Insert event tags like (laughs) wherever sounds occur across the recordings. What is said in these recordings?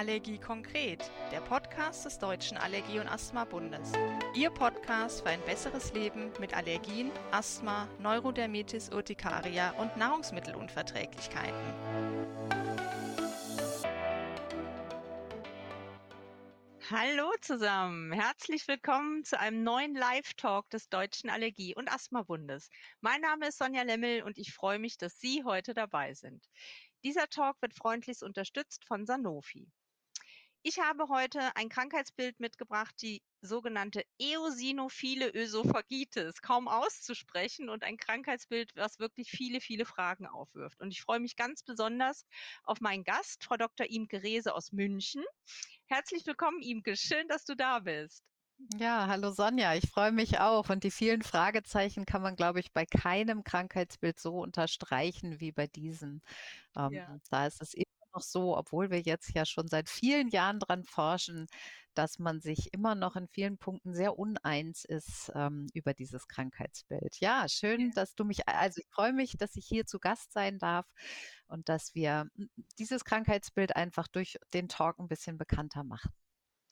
Allergie konkret, der Podcast des Deutschen Allergie- und Asthma-Bundes. Ihr Podcast für ein besseres Leben mit Allergien, Asthma, Neurodermitis Urtikaria und Nahrungsmittelunverträglichkeiten. Hallo zusammen, herzlich willkommen zu einem neuen Live-Talk des Deutschen Allergie- und Asthma-Bundes. Mein Name ist Sonja Lemmel und ich freue mich, dass Sie heute dabei sind. Dieser Talk wird freundlichst unterstützt von Sanofi. Ich habe heute ein Krankheitsbild mitgebracht, die sogenannte eosinophile Ösophagitis, kaum auszusprechen und ein Krankheitsbild, was wirklich viele, viele Fragen aufwirft. Und ich freue mich ganz besonders auf meinen Gast, Frau Dr. Imke Rehse aus München. Herzlich willkommen, Imke. Schön, dass du da bist. Ja, hallo Sonja, ich freue mich auch. Und die vielen Fragezeichen kann man, glaube ich, bei keinem Krankheitsbild so unterstreichen wie bei diesem. Ähm, ja. Da ist es noch so, obwohl wir jetzt ja schon seit vielen Jahren dran forschen, dass man sich immer noch in vielen Punkten sehr uneins ist ähm, über dieses Krankheitsbild. Ja, schön, dass du mich, also ich freue mich, dass ich hier zu Gast sein darf und dass wir dieses Krankheitsbild einfach durch den Talk ein bisschen bekannter machen.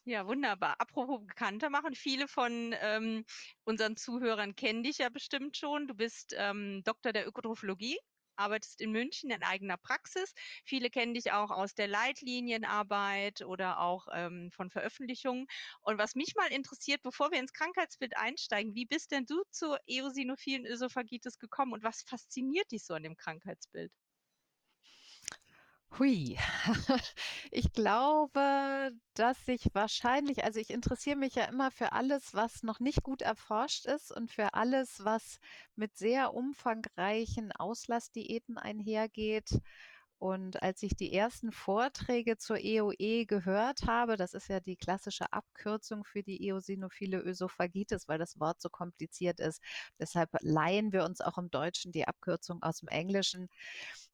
Ja, wunderbar. Apropos bekannter machen, viele von ähm, unseren Zuhörern kennen dich ja bestimmt schon. Du bist ähm, Doktor der Ökotrophologie arbeitest in München in eigener Praxis. Viele kennen dich auch aus der Leitlinienarbeit oder auch ähm, von Veröffentlichungen. Und was mich mal interessiert, bevor wir ins Krankheitsbild einsteigen, wie bist denn du zur eosinophilen Ösophagitis gekommen und was fasziniert dich so an dem Krankheitsbild? Hui, (laughs) ich glaube, dass ich wahrscheinlich, also ich interessiere mich ja immer für alles, was noch nicht gut erforscht ist und für alles, was mit sehr umfangreichen Auslassdiäten einhergeht und als ich die ersten Vorträge zur EOE e gehört habe, das ist ja die klassische Abkürzung für die eosinophile Ösophagitis, weil das Wort so kompliziert ist. Deshalb leihen wir uns auch im Deutschen die Abkürzung aus dem Englischen.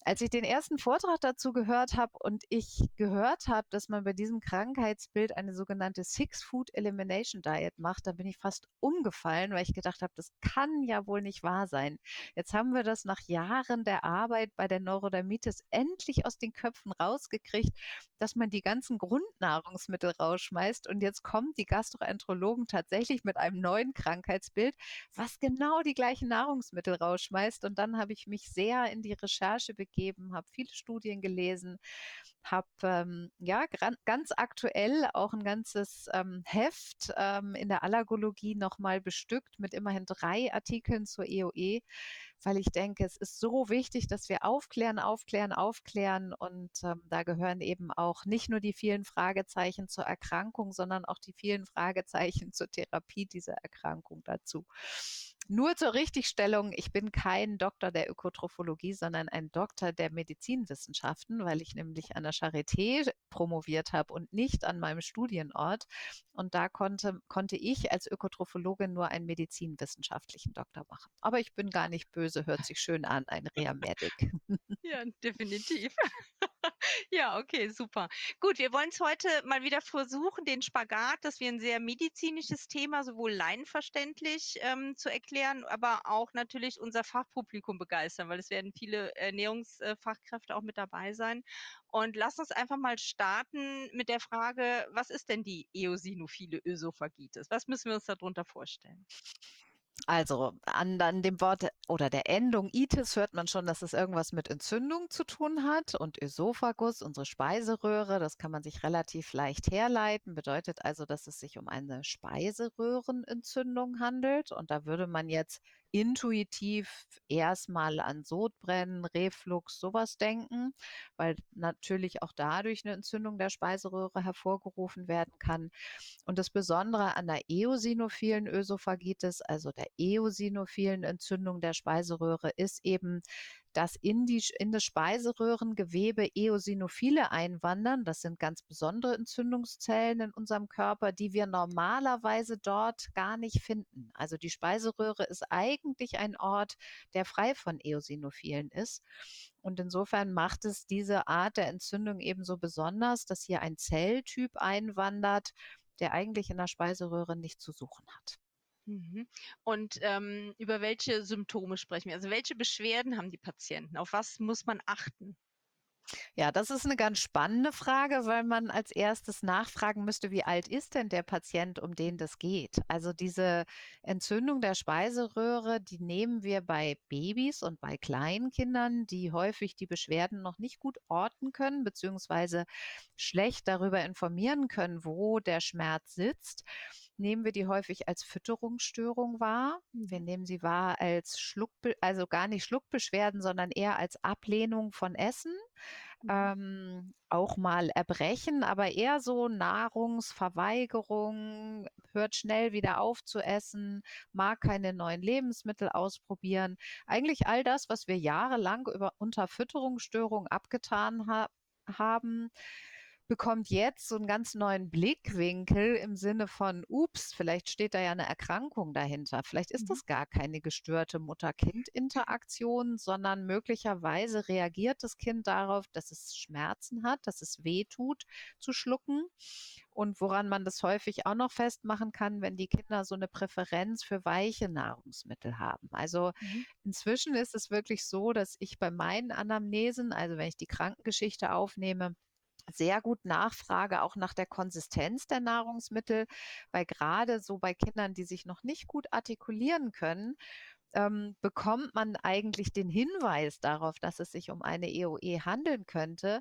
Als ich den ersten Vortrag dazu gehört habe und ich gehört habe, dass man bei diesem Krankheitsbild eine sogenannte Six Food Elimination Diet macht, da bin ich fast umgefallen, weil ich gedacht habe, das kann ja wohl nicht wahr sein. Jetzt haben wir das nach Jahren der Arbeit bei der Neurodermitis endlich aus den Köpfen rausgekriegt, dass man die ganzen Grundnahrungsmittel rausschmeißt. Und jetzt kommen die Gastroenterologen tatsächlich mit einem neuen Krankheitsbild, was genau die gleichen Nahrungsmittel rausschmeißt. Und dann habe ich mich sehr in die Recherche begeben, habe viele Studien gelesen, habe ähm, ja ganz aktuell auch ein ganzes ähm, Heft ähm, in der Allergologie nochmal bestückt mit immerhin drei Artikeln zur EOE, weil ich denke, es ist so wichtig, dass wir aufklären, aufklären, aufklären und ähm, da gehören eben auch nicht nur die vielen Fragezeichen zur Erkrankung, sondern auch die vielen Fragezeichen (laughs) zur Therapie dieser Erkrankung dazu. Nur zur Richtigstellung, ich bin kein Doktor der Ökotrophologie, sondern ein Doktor der Medizinwissenschaften, weil ich nämlich an der Charité promoviert habe und nicht an meinem Studienort. Und da konnte, konnte ich als Ökotrophologin nur einen medizinwissenschaftlichen Doktor machen. Aber ich bin gar nicht böse, hört sich schön an, ein Reamedic. (laughs) Ja, definitiv. (laughs) Ja, okay, super. Gut, wir wollen es heute mal wieder versuchen, den Spagat, dass wir ein sehr medizinisches Thema sowohl laienverständlich ähm, zu erklären, aber auch natürlich unser Fachpublikum begeistern, weil es werden viele Ernährungsfachkräfte auch mit dabei sein. Und lass uns einfach mal starten mit der Frage, was ist denn die eosinophile Ösophagitis? Was müssen wir uns darunter vorstellen? Also an, an dem Wort oder der Endung Itis hört man schon, dass es irgendwas mit Entzündung zu tun hat. Und Ösophagus, unsere Speiseröhre, das kann man sich relativ leicht herleiten, bedeutet also, dass es sich um eine Speiseröhrenentzündung handelt. Und da würde man jetzt intuitiv erstmal an Sodbrennen, Reflux, sowas denken, weil natürlich auch dadurch eine Entzündung der Speiseröhre hervorgerufen werden kann. Und das Besondere an der eosinophilen Ösophagitis, also der eosinophilen Entzündung der Speiseröhre, ist eben, dass in, die, in das Speiseröhrengewebe Eosinophile einwandern. Das sind ganz besondere Entzündungszellen in unserem Körper, die wir normalerweise dort gar nicht finden. Also die Speiseröhre ist eigentlich ein Ort, der frei von Eosinophilen ist. Und insofern macht es diese Art der Entzündung ebenso besonders, dass hier ein Zelltyp einwandert, der eigentlich in der Speiseröhre nicht zu suchen hat. Mhm. Und ähm, über welche Symptome sprechen wir? Also welche Beschwerden haben die Patienten? Auf was muss man achten? Ja, das ist eine ganz spannende Frage, weil man als Erstes nachfragen müsste, wie alt ist denn der Patient, um den das geht? Also, diese Entzündung der Speiseröhre, die nehmen wir bei Babys und bei kleinen Kindern, die häufig die Beschwerden noch nicht gut orten können, beziehungsweise schlecht darüber informieren können, wo der Schmerz sitzt nehmen wir die häufig als Fütterungsstörung wahr. Wir Mhm. nehmen sie wahr als Schluckbe also gar nicht Schluckbeschwerden, sondern eher als Ablehnung von Essen. Mhm. Ähm, auch mal Erbrechen, aber eher so Nahrungsverweigerung, hört schnell wieder auf zu essen, mag keine neuen Lebensmittel ausprobieren. Eigentlich all das, was wir jahrelang über unter Fütterungsstörung abgetan ha haben, bekommt jetzt so einen ganz neuen Blickwinkel im Sinne von: „Ups, vielleicht steht da ja eine Erkrankung dahinter. Vielleicht ist Mhm. das gar keine gestörte Mutter-Kind-Interaktion, sondern möglicherweise reagiert das Kind darauf, dass es Schmerzen hat, dass es wehtut zu schlucken.“ Und woran man das häufig auch noch festmachen kann, wenn die Kinder so eine Präferenz für weiche Nahrungsmittel haben. Also, Mhm. inzwischen ist es wirklich so, dass ich bei meinen Anamnesen, also wenn ich die Krankengeschichte aufnehme sehr gut nachfrage, auch nach der Konsistenz der Nahrungsmittel, weil gerade so bei Kindern, die sich noch nicht gut artikulieren können, ähm, bekommt man eigentlich den Hinweis darauf, dass es sich um eine EOE handeln könnte,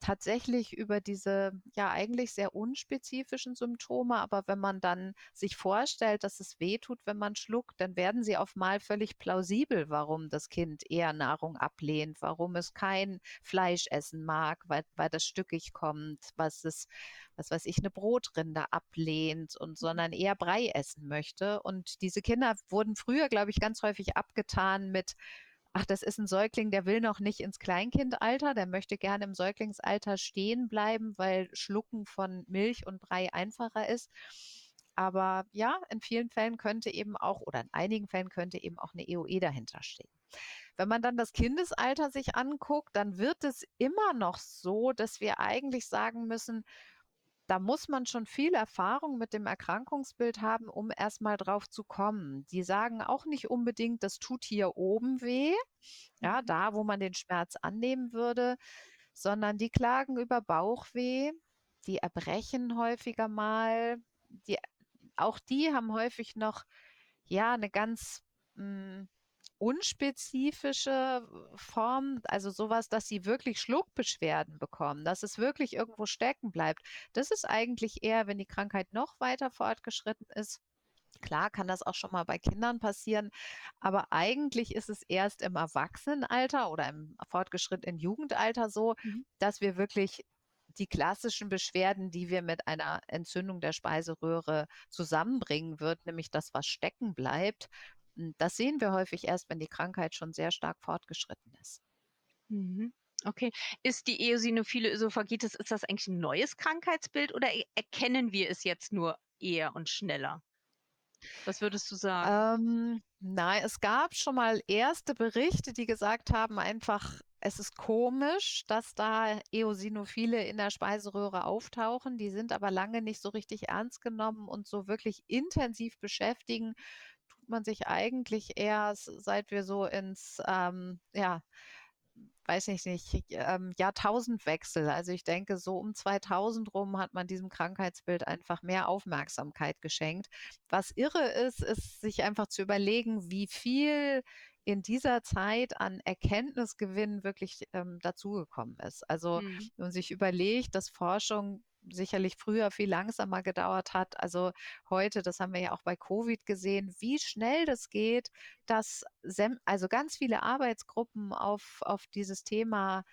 tatsächlich über diese, ja, eigentlich sehr unspezifischen Symptome. Aber wenn man dann sich vorstellt, dass es wehtut, wenn man schluckt, dann werden sie auf mal völlig plausibel, warum das Kind eher Nahrung ablehnt, warum es kein Fleisch essen mag, weil, weil das stückig kommt, was es, was weiß ich, eine Brotrinde ablehnt und Mhm. sondern eher Brei essen möchte. Und diese Kinder wurden früher, glaube ich, ganz häufig abgetan mit Ach, das ist ein Säugling, der will noch nicht ins Kleinkindalter, der möchte gerne im Säuglingsalter stehen bleiben, weil Schlucken von Milch und Brei einfacher ist. Aber ja, in vielen Fällen könnte eben auch oder in einigen Fällen könnte eben auch 'ne EOE dahinter stehen. Wenn man dann das Kindesalter sich anguckt, dann wird es immer noch so, dass wir eigentlich sagen müssen, da muss man schon viel Erfahrung mit dem Erkrankungsbild haben, um erst mal drauf zu kommen. Die sagen auch nicht unbedingt: „Das tut hier oben weh“, ja, Mhm. da, wo man den Schmerz annehmen würde, sondern die klagen über Bauchweh, die erbrechen häufiger mal, die auch die haben häufig noch, ja, 'ne ganz, hm, unspezifische Form, also so was, dass sie wirklich Schluckbeschwerden bekommen, dass es wirklich irgendwo stecken bleibt. Das ist eigentlich eher, wenn die Krankheit noch weiter fortgeschritten ist. Klar kann das auch schon mal bei Kindern passieren, aber eigentlich ist es erst im Erwachsenenalter oder im fortgeschrittenen Jugendalter so, Mhm. dass wir wirklich die klassischen Beschwerden, die wir mit einer Entzündung der Speiseröhre zusammenbringen würden, nämlich das, was stecken bleibt, das sehen wir häufig erst, wenn die Krankheit schon sehr stark fortgeschritten ist. Mhm. Okay. Ist die eosinophile Ösophagitis ist das eigentlich 'n neues Krankheitsbild oder e erkennen wir es jetzt nur eher und schneller? Was würdest du sagen? Ähm, nein, es gab schon mal erste Berichte, die gesagt haben einfach, es ist komisch, dass da Eosinophile in der Speiseröhre auftauchen. Die sind aber lange nicht so richtig ernst genommen und so wirklich intensiv beschäftigen man sich eigentlich erst, seit wir so ins, ähm, ja, weiß ich nicht, ähm, Jahrtausendwechsel. Also ich denke, so um 2000 rum hat man diesem Krankheitsbild einfach mehr Aufmerksamkeit geschenkt. Was irre ist, ist sich einfach zu überlegen, wie viel in dieser Zeit an Erkenntnisgewinn wirklich ähm, dazugekommen ist. Also Mhm. wenn man sich überlegt, dass Forschung sicherlich früher viel langsamer gedauert hat. Also heute, das haben wir ja auch bei Covid gesehen, wie schnell das geht, dass also ganz viele Arbeitsgruppen auf auf dieses Thema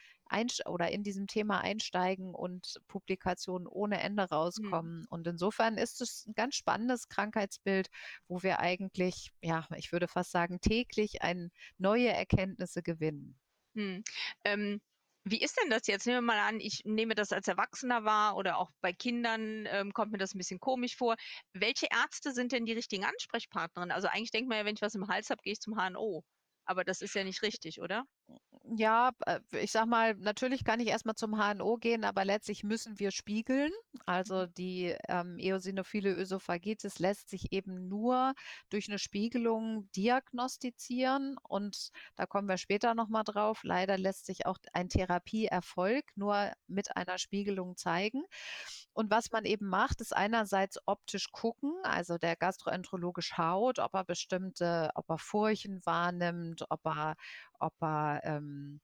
oder in diesem Thema einsteigen und Publikationen ohne Ende Mhm. rauskommen. Und insofern ist es 'n ganz spannendes Krankheitsbild, wo wir eigentlich, ja, ich würde fast sagen, täglich ein neue Erkenntnisse gewinnen. Mhm. Ähm, wie ist denn das jetzt? Nehmen wir mal an, ich nehme das als Erwachsener wahr oder auch bei Kindern, ähm, kommt mir das 'n bisschen komisch vor. Welche Ärzte sind denn die richtigen Ansprechpartnerinnen? Also, eigentlich denkt man ja, wenn ich was im Hals habe, gehe ich zum HNO. Aber das ist ja nicht richtig, oder? Ja, äh, ich sage mal, natürlich kann ich erst mal zum HNO gehen, aber letztlich müssen wir spiegeln. Also Mhm. die, ähm, eosinophile Ösophagitis lässt sich eben nur durch eine Spiegelung diagnostizieren und da kommen wir später noch mal drauf. Leider lässt sich auch ein Therapieerfolg nur mit einer Spiegelung zeigen. Und was man eben macht, ist einerseits optisch gucken, also der Gastroenterologe schaut, ob er bestimmte ob er Furchen wahrnimmt, ob er ob er, ähm,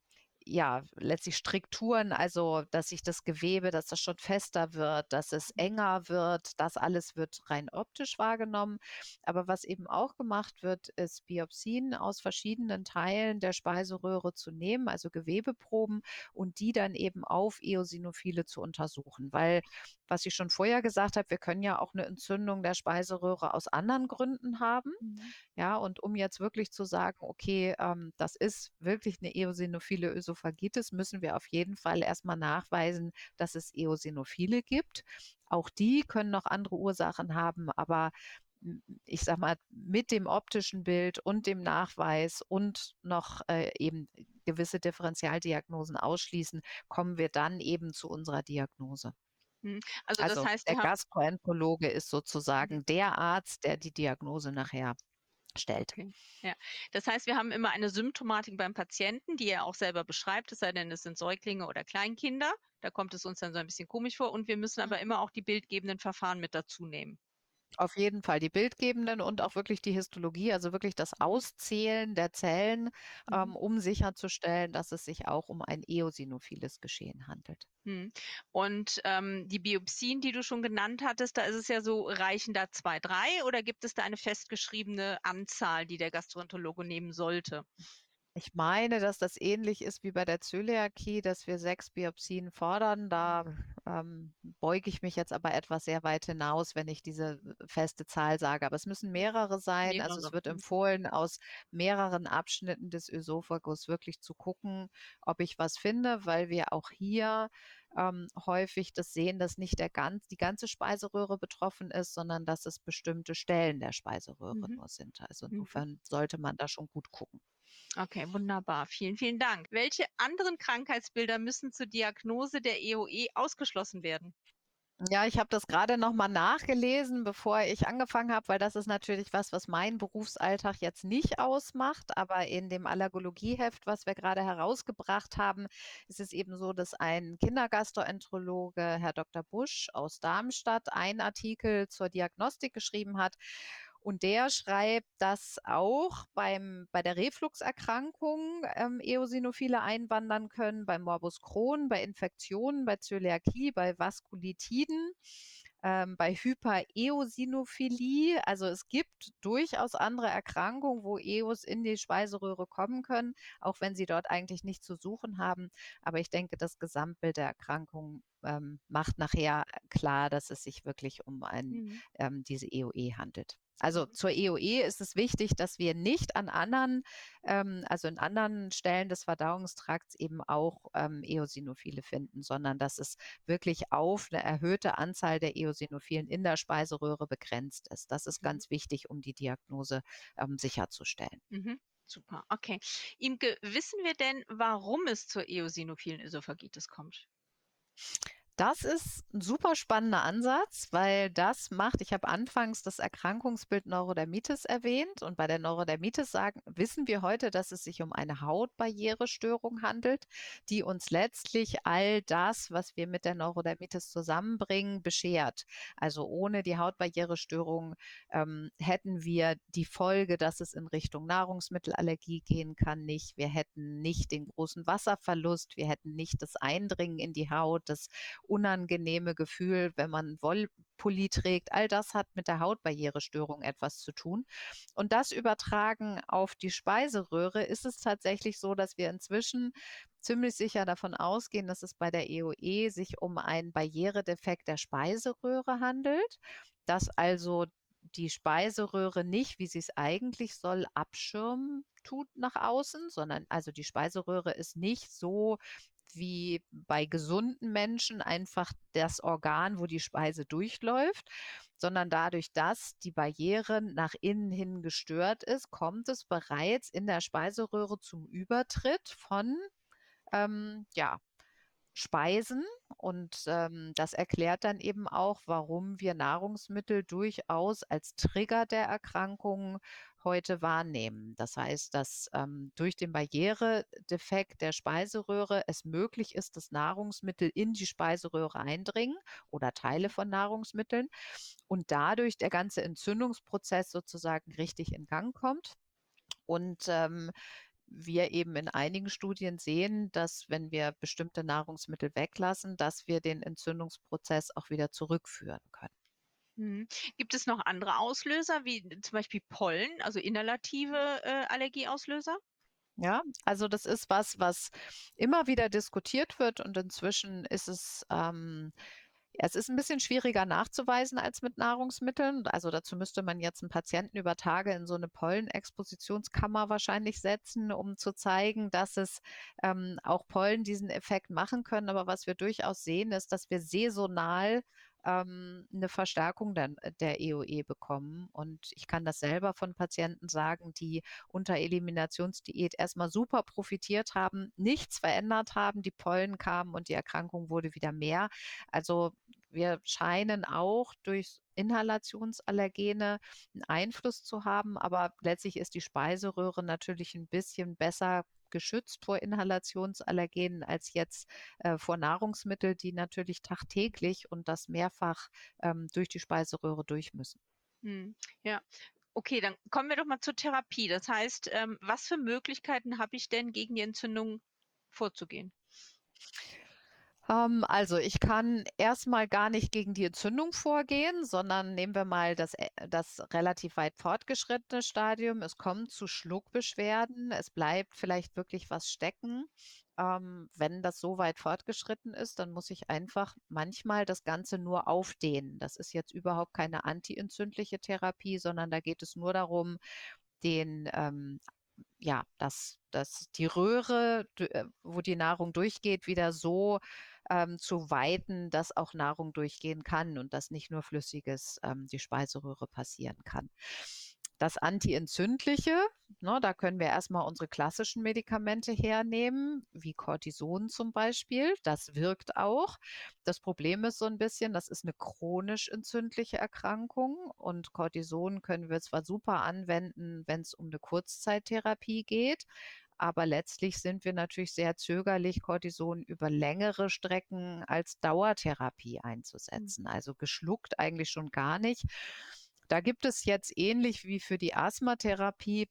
ja, letztlich Strukturen, also dass sich das Gewebe, dass das schon fester wird, dass es Mhm. enger wird, das alles wird rein optisch wahrgenommen. Aber was eben auch gemacht wird, ist Biopsien aus verschiedenen Teilen der Speiseröhre zu nehmen, also Gewebeproben und die dann eben auf Eosinophile zu untersuchen. Weil, was ich schon vorher gesagt habe, wir können ja auch eine Entzündung der Speiseröhre aus anderen Gründen haben. Mhm. Ja, und um jetzt wirklich zu sagen, okay, ähm, das ist wirklich eine eosinophile Ösophagitis, müssen wir auf jeden Fall erstmal nachweisen, dass es Eosinophile gibt. Auch die können noch andere Ursachen haben, aber ich sag mal, mit dem optischen Bild und dem Nachweis und noch äh, eben gewisse Differentialdiagnosen ausschließen, kommen wir dann eben zu unserer Diagnose. Mhm. Also das Also heißt, der Gastroenterologe ist mhm. sozusagen der Arzt, der die Diagnose nachher stellt. Okay, ja. Das heißt, wir haben immer eine Symptomatik beim Patienten, die er auch selber beschreibt, es sei denn, es sind Säuglinge oder Kleinkinder. Da kommt es uns dann so ein bisschen komisch vor und wir müssen aber immer auch die bildgebenden Verfahren mit dazu nehmen. Auf jeden Fall die bildgebenden und auch wirklich die Histologie, also wirklich das. Auszählen der Zellen, Mhm. ähm, um sicherzustellen, dass es sich auch um ein eosinophiles Geschehen handelt. Mhm. Und, ähm, die Biopsien, die du schon genannt hattest, da ist es ja so, reichen da 2, 3 oder gibt es da eine festgeschriebene Anzahl, die der Gastroenterologe nehmen sollte? Ich meine, dass das ähnlich ist wie bei der Zöliakie, dass wir 6 Biopsien fordern. Da, ähm, beuge ich mich jetzt aber etwas sehr weit hinaus, wenn ich diese äh, feste Zahl sage. Aber es müssen mehrere sein. Also, es Mehrere. wird Mhm. empfohlen, aus mehreren Abschnitten des Ösophagus wirklich zu gucken, ob ich was finde, weil wir auch hier, ähm, häufig das sehen, dass nicht der ganz die ganze Speiseröhre betroffen ist, sondern dass es bestimmte Stellen der Speiseröhre Mhm. nur sind. Also, Mhm. insofern sollte man da schon gut gucken. Okay, wunderbar. Vielen, vielen Dank. Welche anderen Krankheitsbilder müssen zur Diagnose der EOE ausgeschlossen werden? Ja, ich habe das gerade noch mal nachgelesen, bevor ich angefangen habe, weil das ist natürlich was, was meinen Berufsalltag jetzt nicht ausmacht. Aber in dem Allergologieheft, was wir gerade herausgebracht haben, ist es eben so, dass ein Kindergastroenterologe, Herr Dr. Busch aus Darmstadt, einen Artikel zur Diagnostik geschrieben hat. Und der schreibt, dass auch beim, bei der Refluxerkrankung ähm, Eosinophile einwandern können, bei Morbus Crohn, bei Infektionen, bei Zöliakie, bei Vaskulitiden, ähm, bei Hypereosinophilie. Also es gibt durchaus andere Erkrankungen, wo Eos in die Speiseröhre kommen können, auch wenn sie dort eigentlich nichts zu suchen haben. Aber ich denke, das Gesamtbild der Erkrankung ähm, macht nachher klar, dass es sich wirklich um ein, Mhm. ähm, diese EOE handelt. Also zur EOE ist es wichtig, dass wir nicht an anderen, ähm, also in anderen Stellen des Verdauungstrakts eben auch ähm, Eosinophile finden, sondern dass es wirklich auf eine erhöhte Anzahl der Eosinophilen in der Speiseröhre begrenzt ist. Das ist Mhm. ganz wichtig, um die Diagnose ähm, sicherzustellen. Mhm. Super, okay. Imke, wissen wir denn, warum es zur eosinophilen Ösophagitis kommt? Das ist ein super spannender Ansatz, weil das macht ich habe anfangs das Erkrankungsbild Neurodermitis erwähnt und bei der Neurodermitis sagen wissen wir heute, dass es sich um eine Hautbarrierestörung handelt, die uns letztlich all das, was wir mit der Neurodermitis zusammenbringen, beschert. Also, ohne die Hautbarrierestörung, ähm, hätten wir die Folge, dass es in Richtung Nahrungsmittelallergie gehen kann, nicht. Wir hätten nicht den großen Wasserverlust, wir hätten nicht das Eindringen in die Haut, das unangenehme Gefühl, wenn man Wollpulli trägt. All das hat mit der Hautbarrierestörung etwas zu tun. Und das übertragen auf die Speiseröhre ist es tatsächlich so, dass wir inzwischen ziemlich sicher davon ausgehen, dass es bei der EOE sich um einen Barrieredefekt der Speiseröhre handelt, dass also die Speiseröhre nicht, wie sie es eigentlich soll, abschirmen tut nach außen, sondern also die Speiseröhre ist nicht so wie bei gesunden Menschen einfach das Organ, wo die Speise durchläuft, sondern dadurch, dass die Barriere nach innen hin gestört ist, kommt es bereits in der Speiseröhre zum Übertritt von ähm, ja, Speisen. Und ähm, das erklärt dann eben auch, warum wir Nahrungsmittel durchaus als Trigger der Erkrankungen heute wahrnehmen. Das heißt, dass ähm, durch den Barrieredefekt der Speiseröhre es möglich ist, dass Nahrungsmittel in die Speiseröhre eindringen oder Teile von Nahrungsmitteln und dadurch der ganze Entzündungsprozess sozusagen richtig in Gang kommt. Und ähm, wir eben in einigen Studien sehen, dass wenn wir bestimmte Nahrungsmittel weglassen, dass wir den Entzündungsprozess auch wieder zurückführen können. Mhm. Gibt es noch andere Auslöser, wie zum Beispiel Pollen, also inhalative äh, Allergieauslöser? Ja, also das ist was, was immer wieder diskutiert wird und inzwischen ist es ähm, es ist ein bisschen schwieriger nachzuweisen als mit Nahrungsmitteln. Also, dazu müsste man jetzt einen Patienten über Tage in so eine Pollenexpositionskammer wahrscheinlich setzen, um zu zeigen, dass es, ähm, auch Pollen diesen Effekt machen können. Aber was wir durchaus sehen, ist, dass wir saisonal ähm, 'ne Verstärkung äh, der EoE e bekommen. Und ich kann das selber von Patienten sagen, die unter Eliminationsdiät erstmal super profitiert haben, nichts verändert haben, die Pollen kamen und die Erkrankung wurde wieder mehr. Also wir scheinen auch durch Inhalationsallergene einen Einfluss zu haben, aber letztlich ist die Speiseröhre natürlich ein bisschen besser geschützt vor Inhalationsallergenen als jetzt äh, vor Nahrungsmitteln, die natürlich tagtäglich und das mehrfach ähm, durch die Speiseröhre durch müssen. Hm, ja. Okay, dann kommen wir doch mal zur Therapie. Das heißt, ähm, was für Möglichkeiten habe ich denn gegen die Entzündung vorzugehen? Ähm, also ich kann erstmal gar nicht gegen die Entzündung vorgehen, sondern nehmen wir mal das, äh, das relativ weit fortgeschrittene Stadium. Es kommt zu Schluckbeschwerden, es bleibt vielleicht wirklich was stecken. Ähm, wenn das so weit fortgeschritten ist, dann muss ich einfach manchmal das Ganze nur aufdehnen. Das ist jetzt überhaupt keine antientzündliche Therapie, sondern da geht es nur darum, den ähm, ja, dass, dass die Röhre, äh, wo die Nahrung durchgeht, wieder so ähm, zu weiten, dass auch Nahrung durchgehen kann und dass nicht nur Flüssiges ähm, die Speiseröhre passieren kann. Das Antientzündliche, ne, da können wir erstmal unsere klassischen Medikamente hernehmen, wie Cortison zum Beispiel. Das wirkt auch. Das Problem ist so ein bisschen, das ist eine chronisch entzündliche Erkrankung und Cortison können wir zwar super anwenden, wenn es um eine Kurzzeittherapie geht, aber letztlich sind wir natürlich sehr zögerlich, Cortison über längere Strecken als Dauertherapie einzusetzen. Also geschluckt eigentlich schon gar nicht. Da gibt es jetzt ähnlich wie für die Asthmatherapie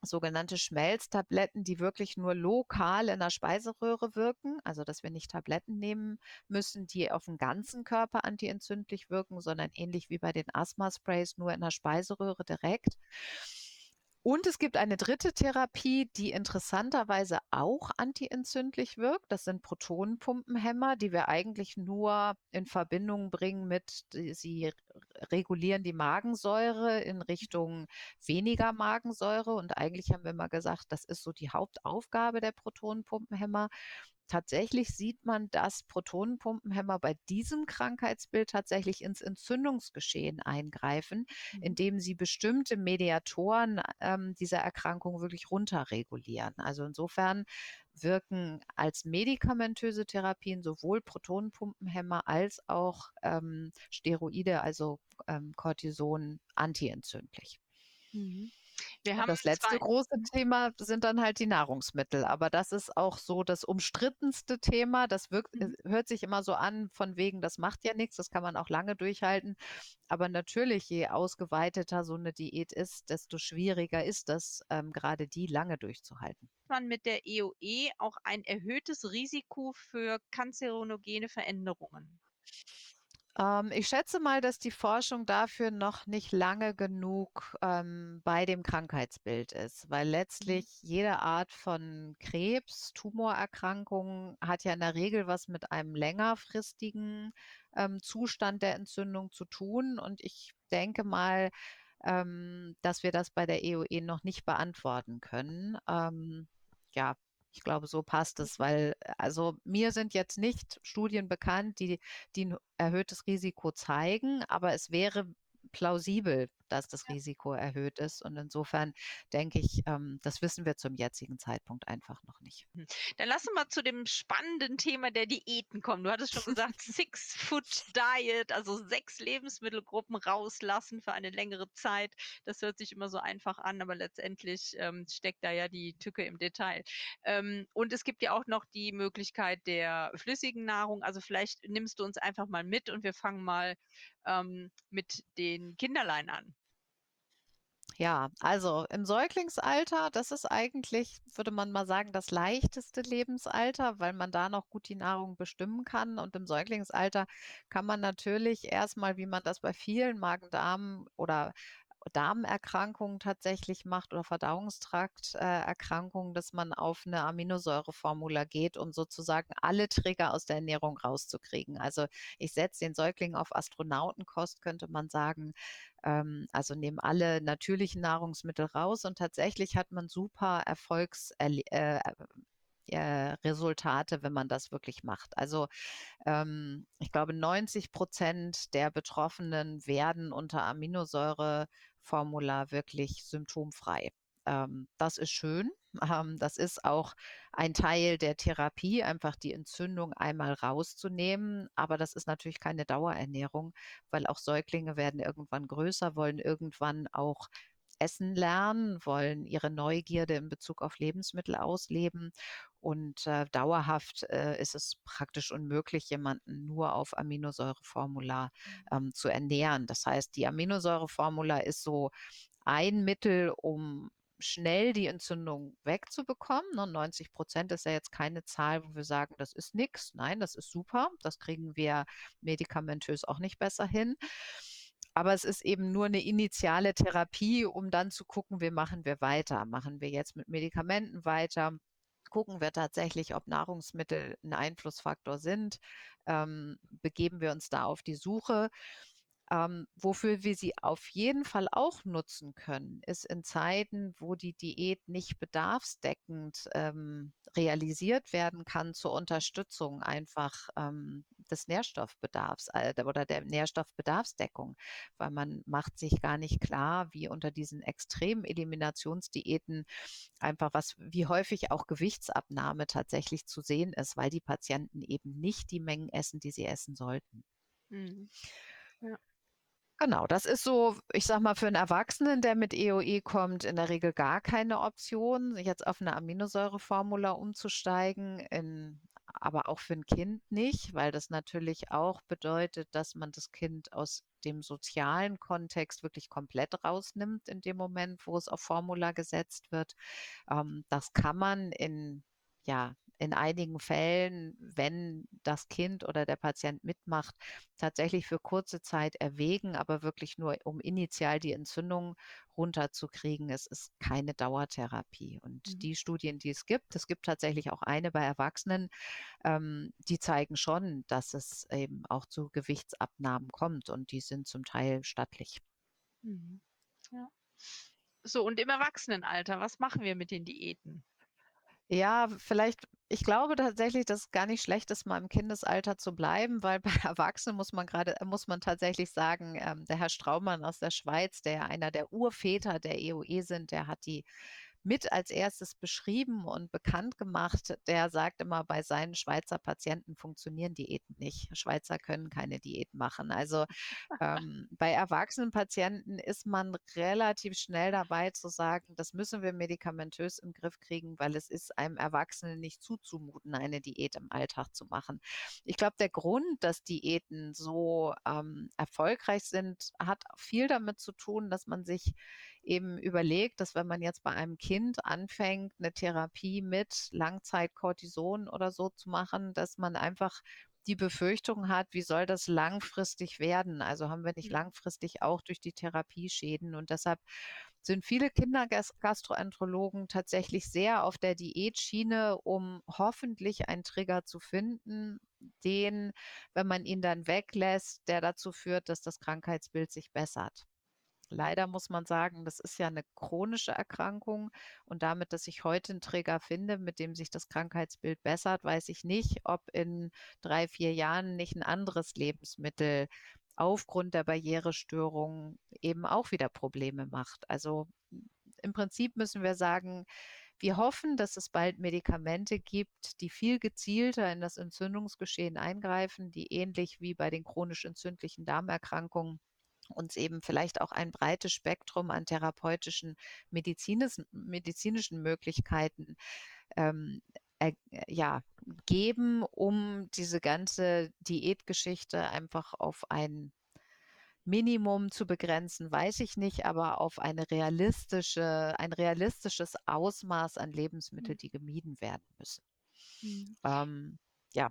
sogenannte Schmelztabletten, die wirklich nur lokal in der Speiseröhre wirken, also dass wir nicht Tabletten nehmen müssen, die auf den ganzen Körper antientzündlich wirken, sondern ähnlich wie bei den Asthma-Sprays nur in der Speiseröhre direkt. Und es gibt eine dritte Therapie, die interessanterweise auch antientzündlich wirkt. Das sind Protonenpumpenhämmer, die wir eigentlich nur in Verbindung bringen mit, sie regulieren die Magensäure in Richtung weniger Magensäure. Und eigentlich haben wir mal gesagt, das ist so die Hauptaufgabe der Protonenpumpenhämmer tatsächlich sieht man, dass Protonenpumpenhämmer bei diesem Krankheitsbild tatsächlich ins Entzündungsgeschehen eingreifen, mhm. indem sie bestimmte Mediatoren ähm, dieser Erkrankung wirklich runterregulieren. Also insofern wirken als medikamentöse Therapien sowohl Protonenpumpenhämmer als auch ähm, Steroide, also ähm, Cortison, antientzündlich. Mhm. Wir haben das letzte große Thema sind dann halt die Nahrungsmittel. Aber das ist auch so das umstrittenste Thema. Das wirkt, mhm. hört sich immer so an, von wegen, das macht ja nichts, das kann man auch lange durchhalten. Aber natürlich, je ausgeweiteter so eine Diät ist, desto schwieriger ist das, ähm, gerade die lange durchzuhalten. Man mit der EOE e auch ein erhöhtes Risiko für kanzerogene Veränderungen. Ähm, ich schätze mal, dass die Forschung dafür noch nicht lange genug ähm, bei dem Krankheitsbild ist, weil mhm. letztlich jede Art von Krebs, Tumorerkrankung hat ja in der Regel was mit einem längerfristigen ähm, Zustand der Entzündung zu tun. Und ich denke mal, ähm, dass wir das bei der EOE e noch nicht beantworten können. Ähm, ja, Ich glaube, so passt es, weil also mir sind jetzt nicht Studien bekannt, die, die ein erhöhtes Risiko zeigen, aber es wäre plausibel, dass das. Risiko erhöht ist. Und insofern denke ich, ähm, das wissen wir zum jetzigen Zeitpunkt einfach noch nicht. Hm. Dann lass uns mal zu dem spannenden Thema der Diäten kommen. Du hattest schon gesagt, (laughs) Six Food Diet, also sechs Lebensmittelgruppen rauslassen für eine längere Zeit. Das hört sich immer so einfach an, aber letztendlich ähm, steckt da ja die Tücke im Detail. Ähm, und es gibt ja auch noch die Möglichkeit der flüssigen Nahrung. Also vielleicht nimmst du uns einfach mal mit und wir fangen mal ähm, mit den Kinderlein an. Ja, also im Säuglingsalter, das ist eigentlich, würde man mal sagen, das leichteste Lebensalter, weil man da noch gut die Nahrung bestimmen kann. Und im Säuglingsalter kann man natürlich erstmal, wie man das bei vielen Magen-Darm oder Darmerkrankungen tatsächlich macht oder Verdauungstrakterkrankungen, dass man auf eine Aminosäureformula geht, um sozusagen alle Trigger aus der Ernährung rauszukriegen. Also ich setze den Säugling auf Astronautenkost, könnte man sagen. Ähm, also nehme alle natürlichen Nahrungsmittel raus und tatsächlich hat man super Erfolgsresultate, äh, wenn man das wirklich macht. Also ähm, ich glaube, 90 Prozent der Betroffenen werden unter Aminosäureformula wirklich symptomfrei. Ähm, das ist schön. (laughs) Ähm, das ist auch ein Teil der Therapie, einfach die Entzündung einmal rauszunehmen. Aber das ist natürlich keine Dauerernährung, weil auch Säuglinge werden irgendwann größer, wollen irgendwann auch essen lernen, wollen ihre Neugierde in Bezug auf Lebensmittel ausleben. Und äh, dauerhaft äh, ist es praktisch unmöglich, jemanden nur auf Aminosäureformula ähm, zu ernähren. Das heißt, die Aminosäureformula ist so ein Mittel, um schnell die Entzündung wegzubekommen. 90 ne, Prozent ist ja jetzt keine Zahl, wo wir sagen, das ist nichts. Nein, das ist super. Das kriegen wir medikamentös auch nicht besser hin. Aber es ist eben nur eine initiale Therapie, um dann zu gucken, wie machen wir weiter. Machen wir jetzt mit Medikamenten weiter? Gucken wir tatsächlich, ob Nahrungsmittel ein Einflussfaktor sind? Ähm, begeben wir uns da auf die Suche? Ähm, wofür wir sie auf jeden Fall auch nutzen können, ist in Zeiten, wo die Diät nicht bedarfsdeckend ähm, realisiert werden kann, zur Unterstützung einfach ähm, des Nährstoffbedarfs äh, oder der Nährstoffbedarfsdeckung, weil man macht sich gar nicht klar, wie unter diesen extremen Eliminationsdiäten einfach was, wie häufig auch Gewichtsabnahme tatsächlich zu sehen ist, weil die Patienten eben nicht die Mengen essen, die sie essen sollten. Mhm. Ja. Genau, das ist so, ich sag mal, für einen Erwachsenen, der mit EOE e kommt, in der Regel gar keine Option, jetzt auf eine Aminosäureformula umzusteigen, in, aber auch für ein Kind nicht, weil das natürlich auch bedeutet, dass man das Kind aus dem sozialen Kontext wirklich komplett rausnimmt in dem Moment, wo es auf Formula gesetzt wird. Ähm, das kann man in ja, in einigen Fällen, wenn das Kind oder der Patient mitmacht, tatsächlich für kurze Zeit erwägen, aber wirklich nur, um initial die Entzündung runterzukriegen. Es ist keine Dauertherapie. Und mhm. die Studien, die es gibt, es gibt tatsächlich auch eine bei Erwachsenen, ähm, die zeigen schon, dass es eben auch zu Gewichtsabnahmen kommt und die sind zum Teil stattlich. Mhm. Ja. So, und im Erwachsenenalter, was machen wir mit den Diäten? Ja, vielleicht ich glaube tatsächlich, dass es gar nicht schlecht ist, mal im Kindesalter zu bleiben, weil (laughs) bei Erwachsenen muss man gerade, muss man tatsächlich sagen, ähm, der Herr Straumann aus der Schweiz, der ja einer der Urväter der EOE e sind, der hat die mit als erstes beschrieben und bekannt gemacht. Der sagt immer, bei seinen Schweizer Patienten funktionieren Diäten nicht. Schweizer können keine Diät machen. Also ähm, bei erwachsenen Patienten ist man relativ schnell dabei zu sagen, das müssen wir medikamentös im Griff kriegen, weil es ist einem Erwachsenen nicht zuzumuten, eine Diät im Alltag zu machen. Ich glaube, der Grund, dass Diäten so ähm, erfolgreich sind, hat viel damit zu tun, dass man sich eben überlegt, dass wenn man jetzt bei einem Kind anfängt, eine Therapie mit Langzeitkortison oder so zu machen, dass man einfach die Befürchtung hat, wie soll das langfristig werden? Also haben wir nicht mhm. langfristig auch durch die Therapie Schäden und deshalb sind viele Kindergastroenterologen tatsächlich sehr auf der Diätschiene, um hoffentlich einen Trigger zu finden, den, wenn man ihn dann weglässt, der dazu führt, dass das Krankheitsbild sich bessert. Leider muss man sagen, das ist ja eine chronische Erkrankung und damit, dass ich heute einen Trigger finde, mit dem sich das Krankheitsbild bessert, weiß ich nicht, ob in drei, vier Jahren nicht ein anderes Lebensmittel aufgrund der Barrierestörung eben auch wieder Probleme macht. Also im Prinzip müssen wir sagen, wir hoffen, dass es bald Medikamente gibt, die viel gezielter in das Entzündungsgeschehen eingreifen, die ähnlich wie bei den chronisch entzündlichen Darmerkrankungen uns eben vielleicht auch ein breites Spektrum an therapeutischen medizinischen, medizinischen Möglichkeiten ähm, äh, ja, geben, um diese ganze Diätgeschichte einfach auf ein Minimum zu begrenzen, weiß ich nicht, aber auf eine realistische, ein realistisches Ausmaß an Lebensmitteln, Mhm. die gemieden werden müssen. Mhm. Ähm, ja.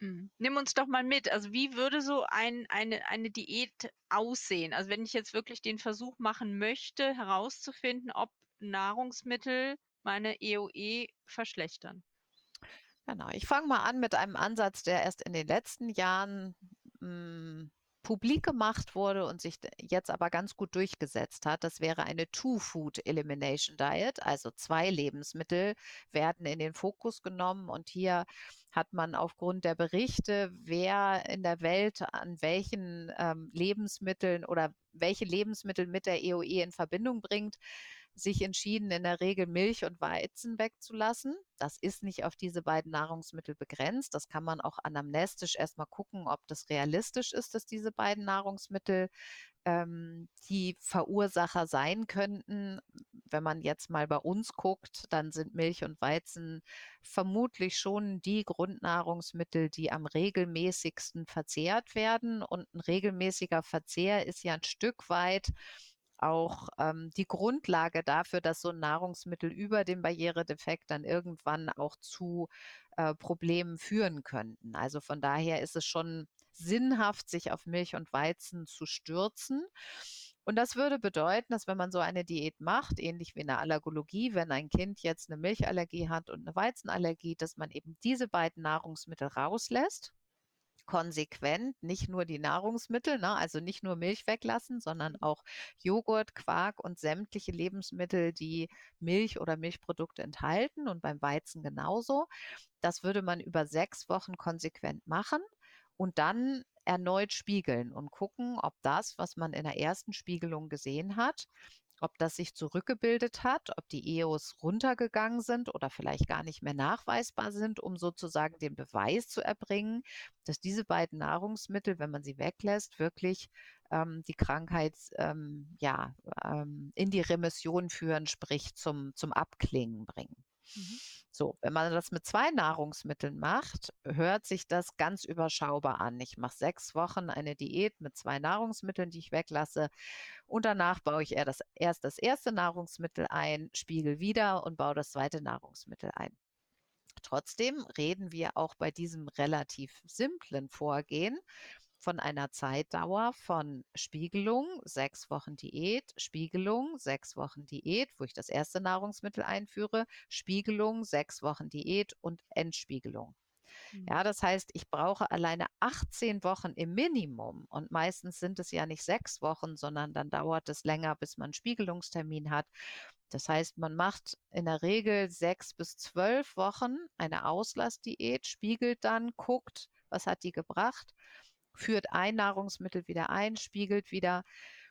Mhm. Nimm uns doch mal mit. Also wie würde so ein, eine, eine Diät aussehen? Also wenn ich jetzt wirklich den Versuch machen möchte, herauszufinden, ob Nahrungsmittel meine EOE verschlechtern. Genau. Ich fange mal an mit einem Ansatz, der erst in den letzten Jahren mh, publik gemacht wurde und sich jetzt aber ganz gut durchgesetzt hat. Das wäre eine Two-Food Elimination Diet, also zwei Lebensmittel werden in den Fokus genommen und hier hat man aufgrund der Berichte, wer in der Welt an welchen ähm, Lebensmitteln oder welche Lebensmittel mit der EOE in Verbindung bringt, sich entschieden, in der Regel Milch und Weizen wegzulassen. Das ist nicht auf diese beiden Nahrungsmittel begrenzt. Das kann man auch anamnestisch erstmal gucken, ob das realistisch ist, dass diese beiden Nahrungsmittel ähm, die Verursacher sein könnten. Wenn man jetzt mal bei uns guckt, dann sind Milch und Weizen vermutlich schon die Grundnahrungsmittel, die am regelmäßigsten verzehrt werden. Und ein regelmäßiger Verzehr ist ja ein Stück weit auch ähm, die Grundlage dafür, dass so ein Nahrungsmittel über den Barrieredefekt dann irgendwann auch zu äh, Problemen führen könnten. Also von daher ist es schon sinnhaft, sich auf Milch und Weizen zu stürzen. Und das würde bedeuten, dass wenn man so eine Diät macht, ähnlich wie in der Allergologie, wenn ein Kind jetzt eine Milchallergie hat und eine Weizenallergie, dass man eben diese beiden Nahrungsmittel rauslässt konsequent nicht nur die Nahrungsmittel, ne, also nicht nur Milch weglassen, sondern auch Joghurt, Quark und sämtliche Lebensmittel, die Milch oder Milchprodukte enthalten und beim Weizen genauso. Das würde man über sechs Wochen konsequent machen und dann erneut spiegeln und gucken, ob das, was man in der ersten Spiegelung gesehen hat, ob das sich zurückgebildet hat, ob die EOs runtergegangen sind oder vielleicht gar nicht mehr nachweisbar sind, um sozusagen den Beweis zu erbringen, dass diese beiden Nahrungsmittel, wenn man sie weglässt, wirklich ähm, die Krankheit ähm, ja, ähm, in die Remission führen, sprich zum, zum Abklingen bringen. Mhm. So, wenn man das mit zwei Nahrungsmitteln macht, hört sich das ganz überschaubar an. Ich mache sechs Wochen eine Diät mit zwei Nahrungsmitteln, die ich weglasse. Und danach baue ich das, erst das erste Nahrungsmittel ein, spiegel wieder und baue das zweite Nahrungsmittel ein. Trotzdem reden wir auch bei diesem relativ simplen Vorgehen von einer Zeitdauer von Spiegelung, sechs Wochen Diät, Spiegelung, sechs Wochen Diät, wo ich das erste Nahrungsmittel einführe, Spiegelung, sechs Wochen Diät und Entspiegelung. Mhm. Ja, das heißt, ich brauche alleine 18 Wochen im Minimum und meistens sind es ja nicht sechs Wochen, sondern dann dauert es länger, bis man einen Spiegelungstermin hat. Das heißt, man macht in der Regel sechs bis zwölf Wochen eine Auslassdiät, spiegelt dann, guckt, was hat die gebracht führt ein Nahrungsmittel wieder ein, spiegelt wieder.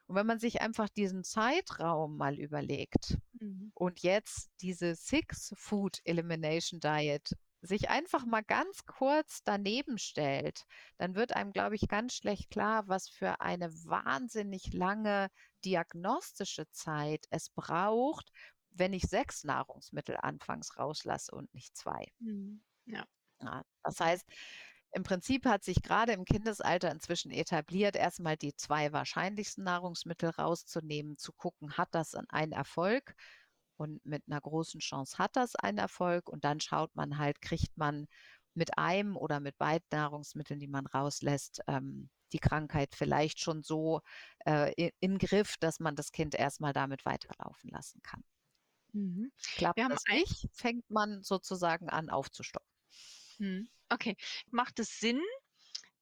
Und wenn man sich einfach diesen Zeitraum mal überlegt mhm. und jetzt diese Six Food Elimination Diet sich einfach mal ganz kurz daneben stellt, dann wird einem, glaube ich, ganz schlecht klar, was für eine wahnsinnig lange diagnostische Zeit es braucht, wenn ich sechs Nahrungsmittel anfangs rauslasse und nicht zwei. Mhm. Ja. ja. Das heißt, im Prinzip hat sich gerade im Kindesalter inzwischen etabliert, erstmal die zwei wahrscheinlichsten Nahrungsmittel rauszunehmen, zu gucken, hat das einen Erfolg? Und mit einer großen Chance hat das einen Erfolg. Und dann schaut man halt, kriegt man mit einem oder mit beiden Nahrungsmitteln, die man rauslässt, ähm, die Krankheit vielleicht schon so äh, in, in Griff, dass man das Kind erstmal damit weiterlaufen lassen kann. Mhm. Klappt das nicht, fängt man sozusagen an aufzustocken. Mhm. Okay. Macht es Sinn,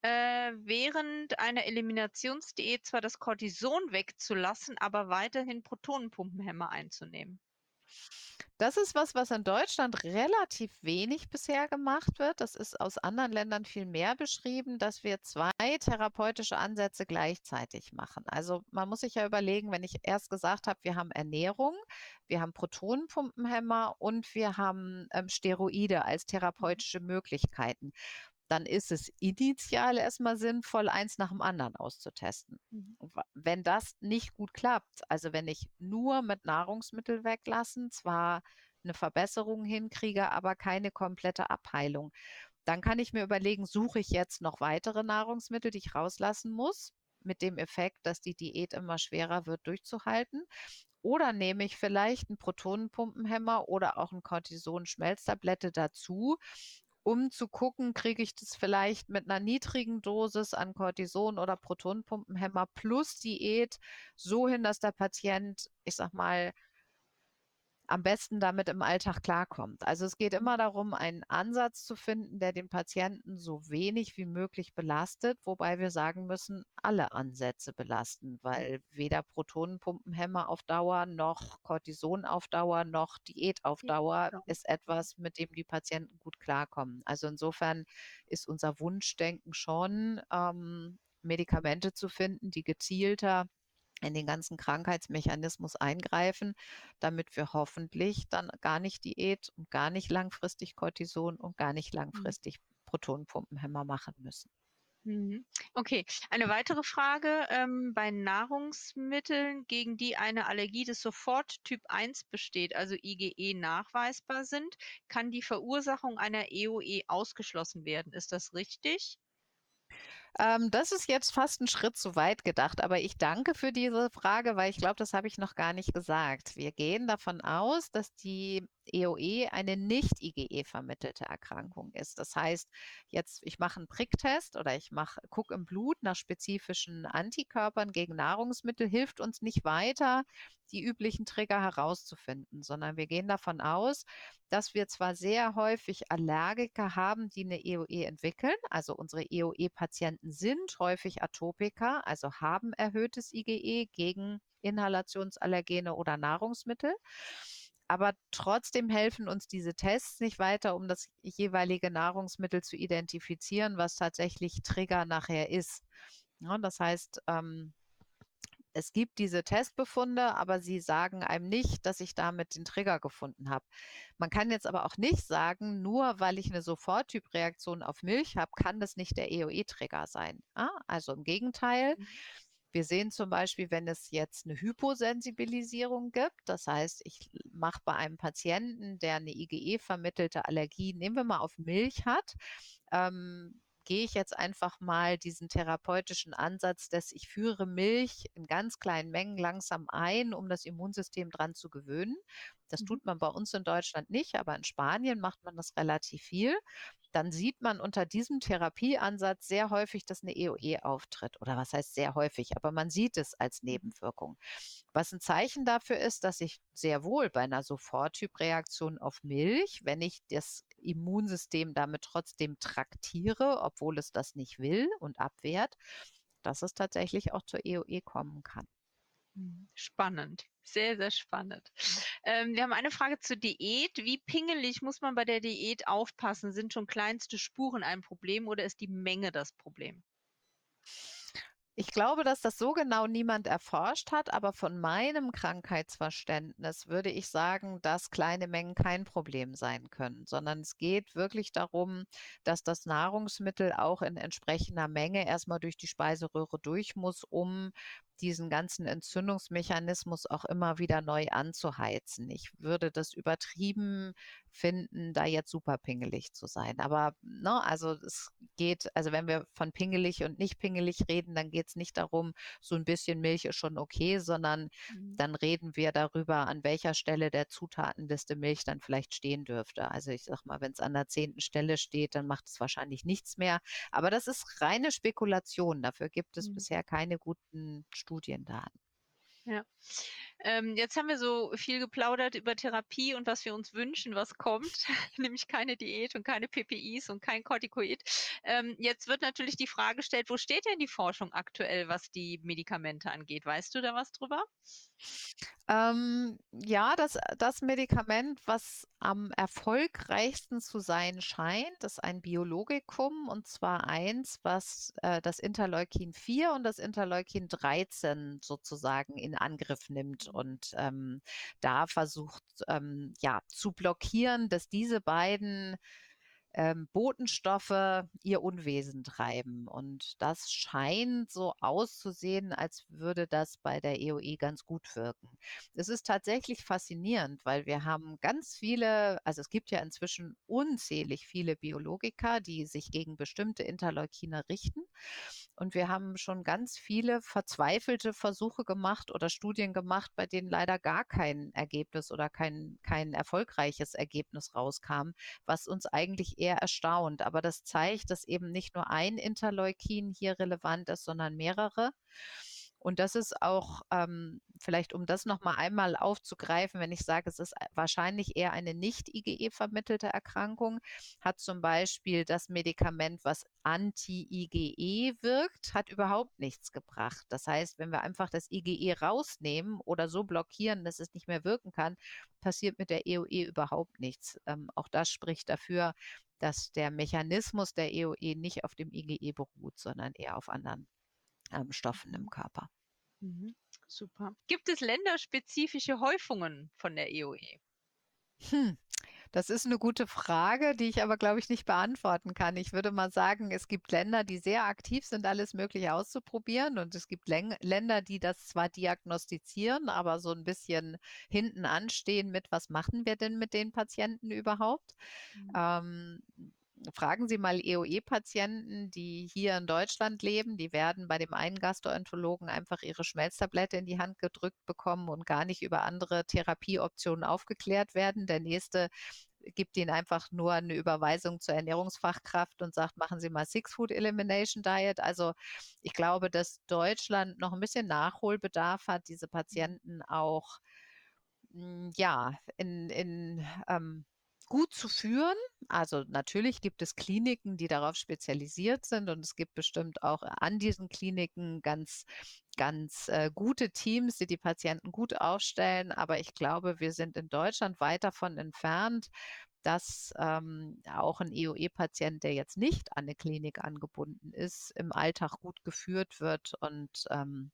äh, während einer Eliminationsdiät zwar das Cortison wegzulassen, aber weiterhin Protonenpumpenhemmer einzunehmen? Das ist was, was in Deutschland relativ wenig bisher gemacht wird. Das ist aus anderen Ländern viel mehr beschrieben, dass wir zwei therapeutische Ansätze gleichzeitig machen. Also man muss sich ja überlegen, wenn ich erst gesagt habe, wir haben Ernährung, wir haben Protonenpumpenhemmer und wir haben ähm, Steroide als therapeutische Möglichkeiten dann ist es initial erstmal sinnvoll, eins nach dem anderen auszutesten. Mhm. Wenn das nicht gut klappt, also wenn ich nur mit Nahrungsmittel weglassen, zwar eine Verbesserung hinkriege, aber keine komplette Abheilung, dann kann ich mir überlegen, suche ich jetzt noch weitere Nahrungsmittel, die ich rauslassen muss, mit dem Effekt, dass die Diät immer schwerer wird durchzuhalten. Oder nehme ich vielleicht einen Protonenpumpenhemmer oder auch ein Cortison-Schmelztablette dazu um zu gucken, kriege ich das vielleicht mit einer niedrigen Dosis an Cortison oder Protonenpumpenhemmer plus Diät so hin, dass der Patient, ich sag mal, am besten damit im Alltag klarkommt. Also es geht immer darum, einen Ansatz zu finden, der den Patienten so wenig wie möglich belastet, wobei wir sagen müssen, alle Ansätze belasten, weil weder Protonenpumpenhemmer auf Dauer noch Cortison auf Dauer noch Diät auf Dauer ja. ist etwas, mit dem die Patienten gut klarkommen. Also insofern ist unser Wunschdenken schon, ähm, Medikamente zu finden, die gezielter in den ganzen Krankheitsmechanismus eingreifen, damit wir hoffentlich dann gar nicht Diät und gar nicht langfristig Cortison und gar nicht mhm. langfristig Protonenpumpenhemmer machen müssen. Mhm. Okay, eine weitere Frage. Ähm, bei Nahrungsmitteln, gegen die eine Allergie des Sofort Typ 1 besteht, also IgE nachweisbar sind, kann die Verursachung einer EOE ausgeschlossen werden. Ist das richtig? Ähm, das ist jetzt fast ein Schritt zu weit gedacht, aber ich danke für diese Frage, weil ich glaube, das habe ich noch gar nicht gesagt. Wir gehen davon aus, dass die EOE eine nicht IgE vermittelte Erkrankung ist. Das heißt, jetzt ich mache einen Pricktest oder ich mache gucke im Blut nach spezifischen Antikörpern gegen Nahrungsmittel, hilft uns nicht weiter, die üblichen Trigger herauszufinden, sondern wir gehen davon aus, dass wir zwar sehr häufig Allergiker haben, die eine EOE entwickeln, also unsere EOE-Patienten sind häufig Atopiker, also haben erhöhtes IgE gegen Inhalationsallergene oder Nahrungsmittel. Aber trotzdem helfen uns diese Tests nicht weiter, um das jeweilige Nahrungsmittel zu identifizieren, was tatsächlich Trigger nachher ist. Ja, das heißt, ähm, es gibt diese Testbefunde, aber sie sagen einem nicht, dass ich damit den Trigger gefunden habe. Man kann jetzt aber auch nicht sagen, nur weil ich eine Soforttypreaktion auf Milch habe, kann das nicht der EOE-Trigger sein. Ah, also im Gegenteil. Mhm. Wir sehen zum Beispiel, wenn es jetzt eine Hyposensibilisierung gibt, das heißt, ich mache bei einem Patienten, der eine IgE-vermittelte Allergie, nehmen wir mal auf Milch hat, ähm, gehe ich jetzt einfach mal diesen therapeutischen Ansatz, dass ich führe Milch in ganz kleinen Mengen langsam ein, um das Immunsystem dran zu gewöhnen. Das mhm. tut man bei uns in Deutschland nicht, aber in Spanien macht man das relativ viel dann sieht man unter diesem Therapieansatz sehr häufig, dass eine EOE auftritt. Oder was heißt sehr häufig, aber man sieht es als mhm. Nebenwirkung. Was ein Zeichen dafür ist, dass ich sehr wohl bei einer Soforttypreaktion auf Milch, wenn ich das Immunsystem damit trotzdem traktiere, obwohl es das nicht will und abwehrt, dass es tatsächlich auch zur EOE kommen kann. Mhm. Spannend, sehr, sehr spannend. Ähm, wir haben eine Frage zur Diät. Wie pingelig muss man bei der Diät aufpassen? Sind schon kleinste Spuren ein Problem oder ist die Menge das Problem? Ich glaube, dass das so genau niemand erforscht hat, aber von meinem Krankheitsverständnis würde ich sagen, dass kleine Mengen kein Problem sein können, sondern es geht wirklich darum, dass das Nahrungsmittel auch in entsprechender Menge erstmal durch die Speiseröhre durch muss, um diesen ganzen Entzündungsmechanismus auch immer wieder neu anzuheizen. Ich würde das übertrieben finden, da jetzt super pingelig zu sein. Aber ne, also es geht, also wenn wir von pingelig und nicht pingelig reden, dann geht es nicht darum, so ein bisschen Milch ist schon okay, sondern mhm. dann reden wir darüber, an welcher Stelle der Zutatenliste Milch dann vielleicht stehen dürfte. Also ich sag mal, wenn es an der zehnten Stelle steht, dann macht es wahrscheinlich nichts mehr. Aber das ist reine Spekulation. Dafür gibt es mhm. bisher keine guten Studiendaten. Ja. Ähm, jetzt haben wir so viel geplaudert über Therapie und was wir uns wünschen, was kommt, (laughs) nämlich keine Diät und keine PPIs und kein Corticoid. Ähm, jetzt wird natürlich die Frage gestellt, wo steht denn die Forschung aktuell, was die Medikamente angeht? Weißt du da was drüber? Ähm, ja, das das Medikament, was am erfolgreichsten zu sein scheint, ist ein Biologikum, und zwar eins, was, äh, das Interleukin-4 und das Interleukin-13 sozusagen in Angriff nimmt und, ähm, da versucht, ähm, ja, zu blockieren, dass diese beiden ähm, Botenstoffe ihr Unwesen treiben. Und das scheint so auszusehen, als würde das bei der EOE ganz gut wirken. Es ist tatsächlich faszinierend, weil wir haben ganz viele, also es gibt ja inzwischen unzählig viele Biologika, die sich gegen bestimmte Interleukine richten. Und wir haben schon ganz viele verzweifelte Versuche gemacht oder Studien gemacht, bei denen leider gar kein Ergebnis oder kein, kein erfolgreiches Ergebnis rauskam, was uns eigentlich eher erstaunt. Aber das zeigt, dass eben nicht nur ein Interleukin hier relevant ist, sondern mehrere. Und das ist auch, ähm, vielleicht um das nochmal einmal aufzugreifen, wenn ich sage, es ist wahrscheinlich eher eine nicht IgE-vermittelte Erkrankung, hat zum Beispiel das Medikament, was anti-IgE wirkt, hat überhaupt nichts gebracht. Das heißt, wenn wir einfach das IgE rausnehmen oder so blockieren, dass es nicht mehr wirken kann, passiert mit der EOE überhaupt nichts. Ähm, auch das spricht dafür, dass der Mechanismus der EOE nicht auf dem IgE beruht, sondern eher auf anderen ähm, Stoffen im Körper. Mhm. Super. Gibt es länderspezifische Häufungen von der EOE? Hm. Das ist eine gute Frage, die ich aber, glaube ich, nicht beantworten kann. Ich würde mal sagen, es gibt Länder, die sehr aktiv sind, alles Mögliche auszuprobieren. Und es gibt Län Länder, die das zwar diagnostizieren, aber so ein bisschen hinten anstehen mit, was machen wir denn mit den Patienten überhaupt? Mhm. Ähm, fragen Sie mal EOE-Patienten, die hier in Deutschland leben. Die werden bei dem einen Gastroenterologen einfach ihre Schmelztablette in die Hand gedrückt bekommen und gar nicht über andere Therapieoptionen aufgeklärt werden. Der nächste gibt ihnen einfach nur eine Überweisung zur Ernährungsfachkraft und sagt, machen Sie mal Six Food Elimination Diet. Also ich glaube, dass Deutschland noch ein bisschen Nachholbedarf hat, diese Patienten auch hm, ja, in, in ähm, gut zu führen. Also natürlich gibt es Kliniken, die darauf spezialisiert sind und es gibt bestimmt auch an diesen Kliniken ganz, ganz äh, gute Teams, die die Patienten gut aufstellen. Aber ich glaube, wir sind in Deutschland weit davon entfernt, dass ähm, auch ein EOE-Patient, der jetzt nicht an eine Klinik angebunden ist, im Alltag gut geführt wird und ähm,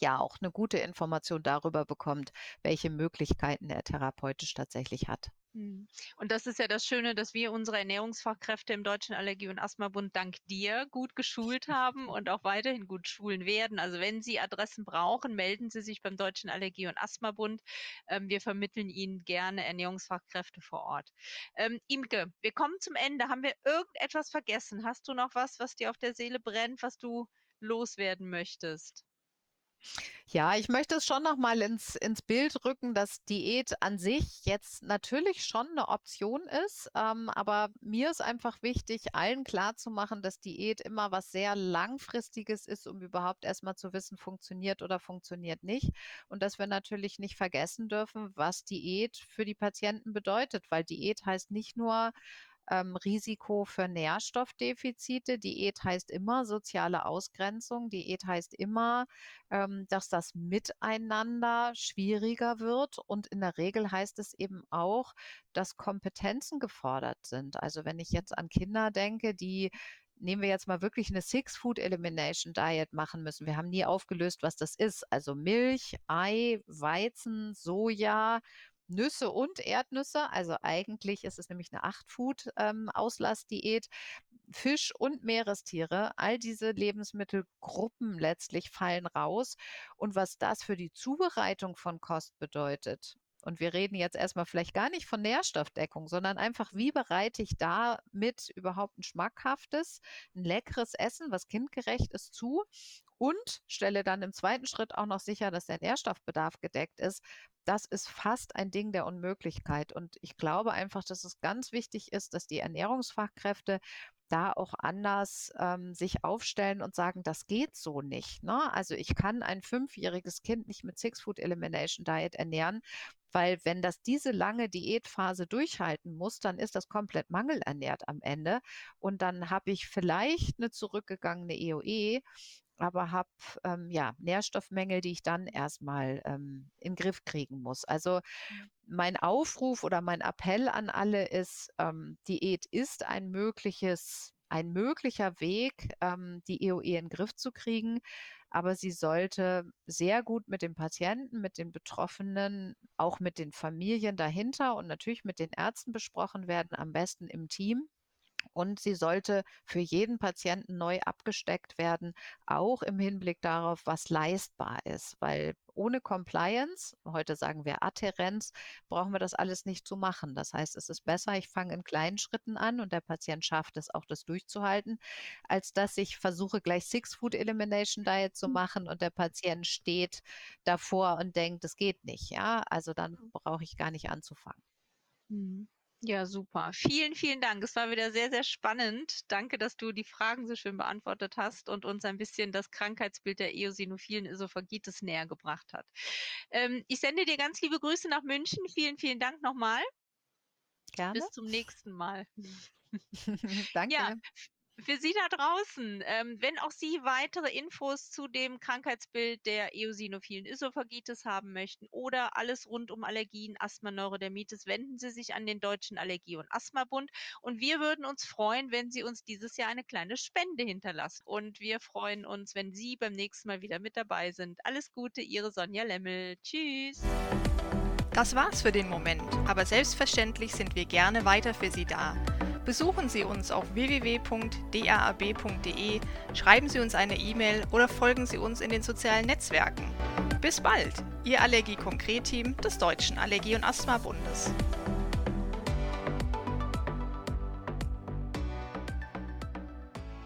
ja auch eine gute Information darüber bekommt, welche Möglichkeiten er therapeutisch tatsächlich hat. Mhm. Und das ist ja das Schöne, dass wir unsere Ernährungsfachkräfte im Deutschen Allergie- und Asthmabund dank dir gut geschult haben und auch weiterhin gut schulen werden. Also wenn Sie Adressen brauchen, melden Sie sich beim Deutschen Allergie- und Asthmabund. Ähm, wir vermitteln Ihnen gerne Ernährungsfachkräfte vor Ort. Ähm, Imke, wir kommen zum Ende. Haben wir irgendetwas vergessen? Hast du noch was, was dir auf der Seele brennt, was du loswerden möchtest? Ja, ich möchte es schon noch mal ins ins Bild rücken, dass Diät an sich jetzt natürlich schon eine Option ist, ähm, aber mir ist einfach wichtig, allen klarzumachen, dass Diät immer was sehr Langfristiges ist, um überhaupt erst mal zu wissen, funktioniert oder funktioniert nicht. Und dass wir natürlich nicht vergessen dürfen, was Diät für die Patienten bedeutet, weil Diät heißt nicht nur ähm, Risiko für Nährstoffdefizite. Diät heißt immer soziale Ausgrenzung. Diät heißt immer, ähm, dass das Miteinander schwieriger wird. Und in der Regel heißt es eben auch, dass Kompetenzen gefordert sind. Also wenn ich jetzt an Kinder denke, die nehmen wir jetzt mal wirklich eine Six Food Elimination Diet machen müssen. Wir haben nie aufgelöst, was das ist. Also Milch, Ei, Weizen, Soja, Nüsse und Erdnüsse. Also eigentlich ist es nämlich eine Acht-Food-Auslassdiät. Ähm, Fisch und Meerestiere, all diese Lebensmittelgruppen letztlich fallen raus. Und was das für die Zubereitung von Kost bedeutet, und wir reden jetzt erstmal vielleicht gar nicht von Nährstoffdeckung, sondern einfach, wie bereite ich damit überhaupt ein schmackhaftes, ein leckeres Essen, was kindgerecht ist, zu und stelle dann im zweiten Schritt auch noch sicher, dass der Nährstoffbedarf gedeckt ist. Das ist fast ein Ding der Unmöglichkeit. Und ich glaube einfach, dass es ganz wichtig ist, dass die Ernährungsfachkräfte da auch anders ähm, sich aufstellen und sagen, das geht so nicht. Ne? Also ich kann ein fünfjähriges Kind nicht mit Six Food Elimination Diet ernähren, weil wenn das diese lange Diätphase durchhalten muss, dann ist das komplett mangelernährt am Ende und dann habe ich vielleicht eine zurückgegangene EOE, aber habe ähm, ja Nährstoffmängel, die ich dann erstmal ähm, in den Griff kriegen muss. Also mein Aufruf oder mein Appell an alle ist, ähm, Diät ist ein mögliches, ein möglicher Weg, ähm, die EOE in den Griff zu kriegen. Aber sie sollte sehr gut mit dem Patienten, mit den Betroffenen, auch mit den Familien dahinter und natürlich mit den Ärzten besprochen werden, am besten im Team und sie sollte für jeden Patienten neu abgesteckt werden, auch im Hinblick darauf, was leistbar ist. Weil ohne Compliance, heute sagen wir Adherenz, brauchen wir das alles nicht zu machen. Das heißt, es ist besser, ich fange in kleinen Schritten an und der Patient schafft es auch, das durchzuhalten, als dass ich versuche, gleich Six Food Elimination Diet zu hm. machen und der Patient steht davor und denkt, es geht nicht. Ja, also dann hm. brauche ich gar nicht anzufangen. Mhm. Ja, super. Vielen, vielen Dank. Es war wieder sehr, sehr spannend. Danke, dass du die Fragen so schön beantwortet hast und uns ein bisschen das Krankheitsbild der eosinophilen Esophagitis näher gebracht hat. Ähm, ich sende dir ganz liebe Grüße nach München. Vielen, vielen Dank nochmal. Gerne. Bis zum nächsten Mal. (laughs) Danke. Ja, für Sie da draußen, ähm, wenn auch Sie weitere Infos zu dem Krankheitsbild der eosinophilen Esophagitis haben möchten oder alles rund um Allergien, Asthma, Neurodermitis, wenden Sie sich an den Deutschen Allergie- und Asthmabund. Und wir würden uns freuen, wenn Sie uns dieses Jahr eine kleine Spende hinterlassen. Und wir freuen uns, wenn Sie beim nächsten Mal wieder mit dabei sind. Alles Gute, Ihre Sonja Lemmel. Tschüss. Das war's für den Moment, aber selbstverständlich sind wir gerne weiter für Sie da. Besuchen Sie uns auf www.daab.de, schreiben Sie uns eine E-Mail oder folgen Sie uns in den sozialen Netzwerken. Bis bald, Ihr Allergie-Konkret-Team des Deutschen Allergie- und Asthma-Bundes.